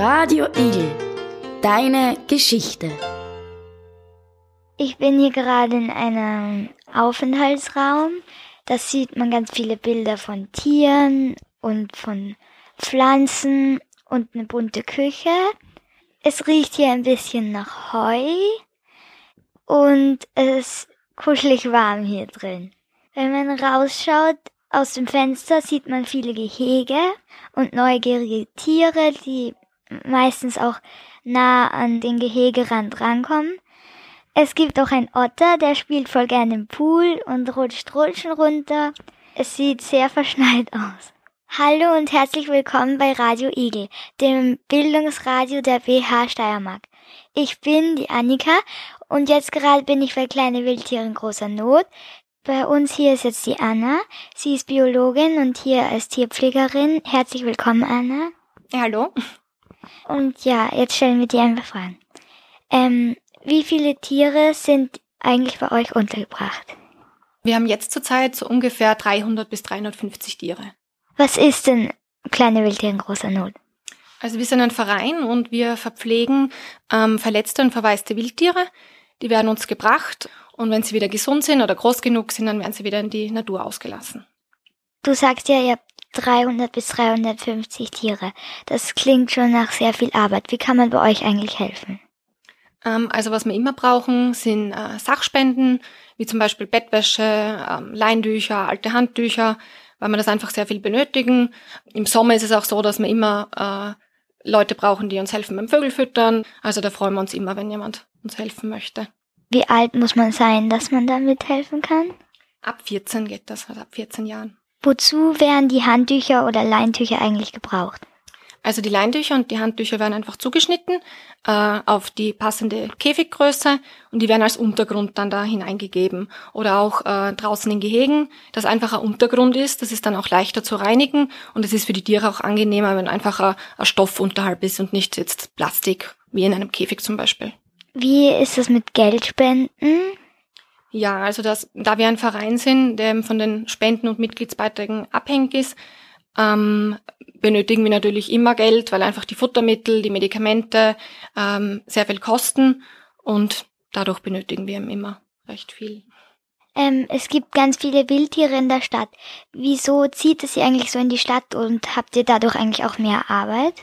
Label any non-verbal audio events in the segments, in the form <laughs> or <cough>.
Radio Igel, deine Geschichte. Ich bin hier gerade in einem Aufenthaltsraum. Da sieht man ganz viele Bilder von Tieren und von Pflanzen und eine bunte Küche. Es riecht hier ein bisschen nach Heu und es ist kuschelig warm hier drin. Wenn man rausschaut aus dem Fenster, sieht man viele Gehege und neugierige Tiere, die meistens auch nah an den Gehegerand rankommen. Es gibt auch einen Otter, der spielt voll gerne im Pool und rutscht Rutschen runter. Es sieht sehr verschneit aus. Hallo und herzlich willkommen bei Radio Igel, dem Bildungsradio der BH Steiermark. Ich bin die Annika und jetzt gerade bin ich bei kleine Wildtiere in großer Not. Bei uns hier ist jetzt die Anna. Sie ist Biologin und hier als Tierpflegerin. Herzlich willkommen, Anna. Hallo. Und ja, jetzt stellen wir dir einfach Fragen. Ähm, wie viele Tiere sind eigentlich bei euch untergebracht? Wir haben jetzt zurzeit so ungefähr 300 bis 350 Tiere. Was ist denn kleine Wildtiere in großer Not? Also wir sind ein Verein und wir verpflegen ähm, verletzte und verwaiste Wildtiere. Die werden uns gebracht und wenn sie wieder gesund sind oder groß genug sind, dann werden sie wieder in die Natur ausgelassen. Du sagst ja, ihr habt 300 bis 350 Tiere. Das klingt schon nach sehr viel Arbeit. Wie kann man bei euch eigentlich helfen? Ähm, also was wir immer brauchen, sind äh, Sachspenden, wie zum Beispiel Bettwäsche, ähm, Leintücher, alte Handtücher, weil wir das einfach sehr viel benötigen. Im Sommer ist es auch so, dass wir immer äh, Leute brauchen, die uns helfen beim Vögelfüttern. Also da freuen wir uns immer, wenn jemand uns helfen möchte. Wie alt muss man sein, dass man da mithelfen kann? Ab 14 geht das, also ab 14 Jahren. Wozu werden die Handtücher oder Leintücher eigentlich gebraucht? Also die Leintücher und die Handtücher werden einfach zugeschnitten äh, auf die passende Käfiggröße und die werden als Untergrund dann da hineingegeben. Oder auch äh, draußen in Gehegen, das einfach ein Untergrund ist, das ist dann auch leichter zu reinigen und es ist für die Tiere auch angenehmer, wenn einfach ein, ein Stoff unterhalb ist und nicht jetzt Plastik, wie in einem Käfig zum Beispiel. Wie ist es mit Geldspenden? Ja, also das, da wir ein Verein sind, der von den Spenden und Mitgliedsbeiträgen abhängig ist, ähm, benötigen wir natürlich immer Geld, weil einfach die Futtermittel, die Medikamente ähm, sehr viel kosten und dadurch benötigen wir immer recht viel. Ähm, es gibt ganz viele Wildtiere in der Stadt. Wieso zieht es sie eigentlich so in die Stadt und habt ihr dadurch eigentlich auch mehr Arbeit?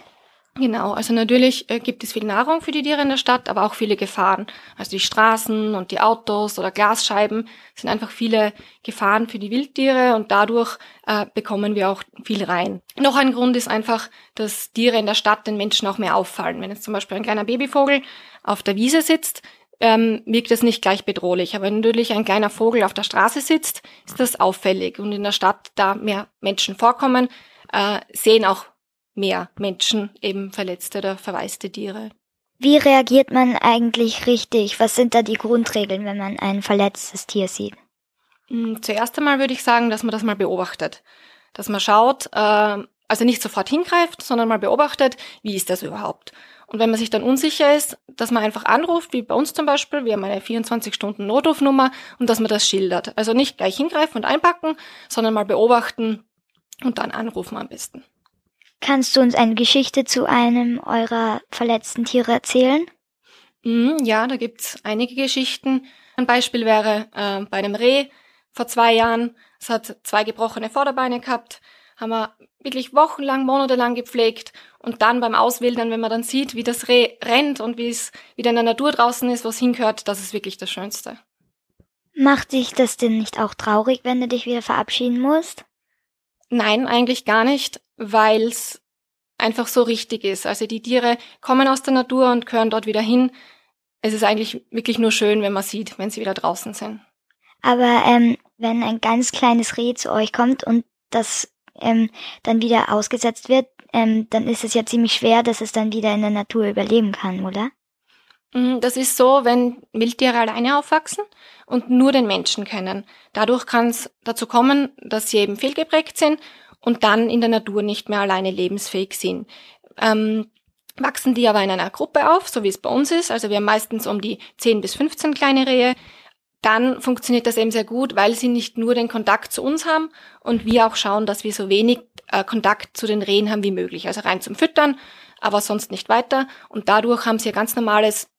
Genau, also natürlich äh, gibt es viel Nahrung für die Tiere in der Stadt, aber auch viele Gefahren. Also die Straßen und die Autos oder Glasscheiben sind einfach viele Gefahren für die Wildtiere und dadurch äh, bekommen wir auch viel rein. Noch ein Grund ist einfach, dass Tiere in der Stadt den Menschen auch mehr auffallen. Wenn jetzt zum Beispiel ein kleiner Babyvogel auf der Wiese sitzt, ähm, wirkt das nicht gleich bedrohlich. Aber wenn natürlich ein kleiner Vogel auf der Straße sitzt, ist das auffällig. Und in der Stadt, da mehr Menschen vorkommen, äh, sehen auch mehr Menschen, eben verletzte oder verwaiste Tiere. Wie reagiert man eigentlich richtig? Was sind da die Grundregeln, wenn man ein verletztes Tier sieht? Hm, zuerst einmal würde ich sagen, dass man das mal beobachtet. Dass man schaut, äh, also nicht sofort hingreift, sondern mal beobachtet, wie ist das überhaupt? Und wenn man sich dann unsicher ist, dass man einfach anruft, wie bei uns zum Beispiel, wir haben eine 24-Stunden-Notrufnummer und dass man das schildert. Also nicht gleich hingreifen und einpacken, sondern mal beobachten und dann anrufen am besten. Kannst du uns eine Geschichte zu einem eurer verletzten Tiere erzählen? Mm, ja, da gibt's einige Geschichten. Ein Beispiel wäre äh, bei einem Reh vor zwei Jahren. Es hat zwei gebrochene Vorderbeine gehabt, haben wir wirklich wochenlang, monatelang gepflegt und dann beim Auswildern, wenn man dann sieht, wie das Reh rennt und wie es wieder in der Natur draußen ist, wo es hingehört, das ist wirklich das Schönste. Macht dich das denn nicht auch traurig, wenn du dich wieder verabschieden musst? Nein, eigentlich gar nicht, weil es einfach so richtig ist. Also die Tiere kommen aus der Natur und gehören dort wieder hin. Es ist eigentlich wirklich nur schön, wenn man sieht, wenn sie wieder draußen sind. Aber ähm, wenn ein ganz kleines Reh zu euch kommt und das ähm, dann wieder ausgesetzt wird, ähm, dann ist es ja ziemlich schwer, dass es dann wieder in der Natur überleben kann, oder? Mm, das ist so, wenn Wildtiere alleine aufwachsen und nur den Menschen kennen. Dadurch kann es dazu kommen, dass sie eben fehlgeprägt sind und dann in der Natur nicht mehr alleine lebensfähig sind. Ähm, wachsen die aber in einer Gruppe auf, so wie es bei uns ist, also wir haben meistens um die 10 bis 15 kleine Rehe, dann funktioniert das eben sehr gut, weil sie nicht nur den Kontakt zu uns haben und wir auch schauen, dass wir so wenig äh, Kontakt zu den Rehen haben wie möglich. Also rein zum Füttern, aber sonst nicht weiter. Und dadurch haben sie ein ganz normales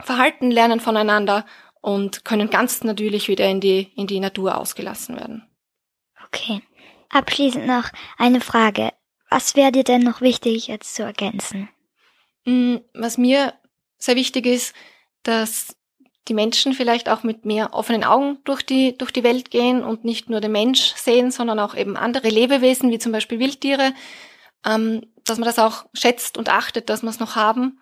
Verhalten, lernen voneinander und können ganz natürlich wieder in die, in die Natur ausgelassen werden. Okay. Abschließend noch eine Frage. Was wäre dir denn noch wichtig jetzt zu ergänzen? Mm, was mir sehr wichtig ist, dass die Menschen vielleicht auch mit mehr offenen Augen durch die, durch die Welt gehen und nicht nur den Mensch sehen, sondern auch eben andere Lebewesen, wie zum Beispiel Wildtiere, ähm, dass man das auch schätzt und achtet, dass wir es noch haben.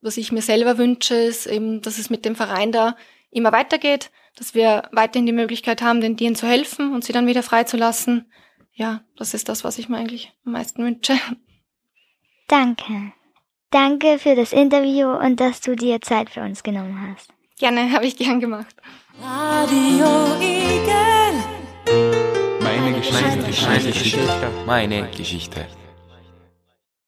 Was ich mir selber wünsche, ist eben, dass es mit dem Verein da immer weitergeht, dass wir weiterhin die Möglichkeit haben, den Tieren zu helfen und sie dann wieder freizulassen. Ja, das ist das, was ich mir eigentlich am meisten wünsche. Danke. Danke für das Interview und dass du dir Zeit für uns genommen hast. Gerne, <laughs> habe ich gern gemacht. Radio Igel. Meine Geschichte, meine Geschichte, meine Geschichte.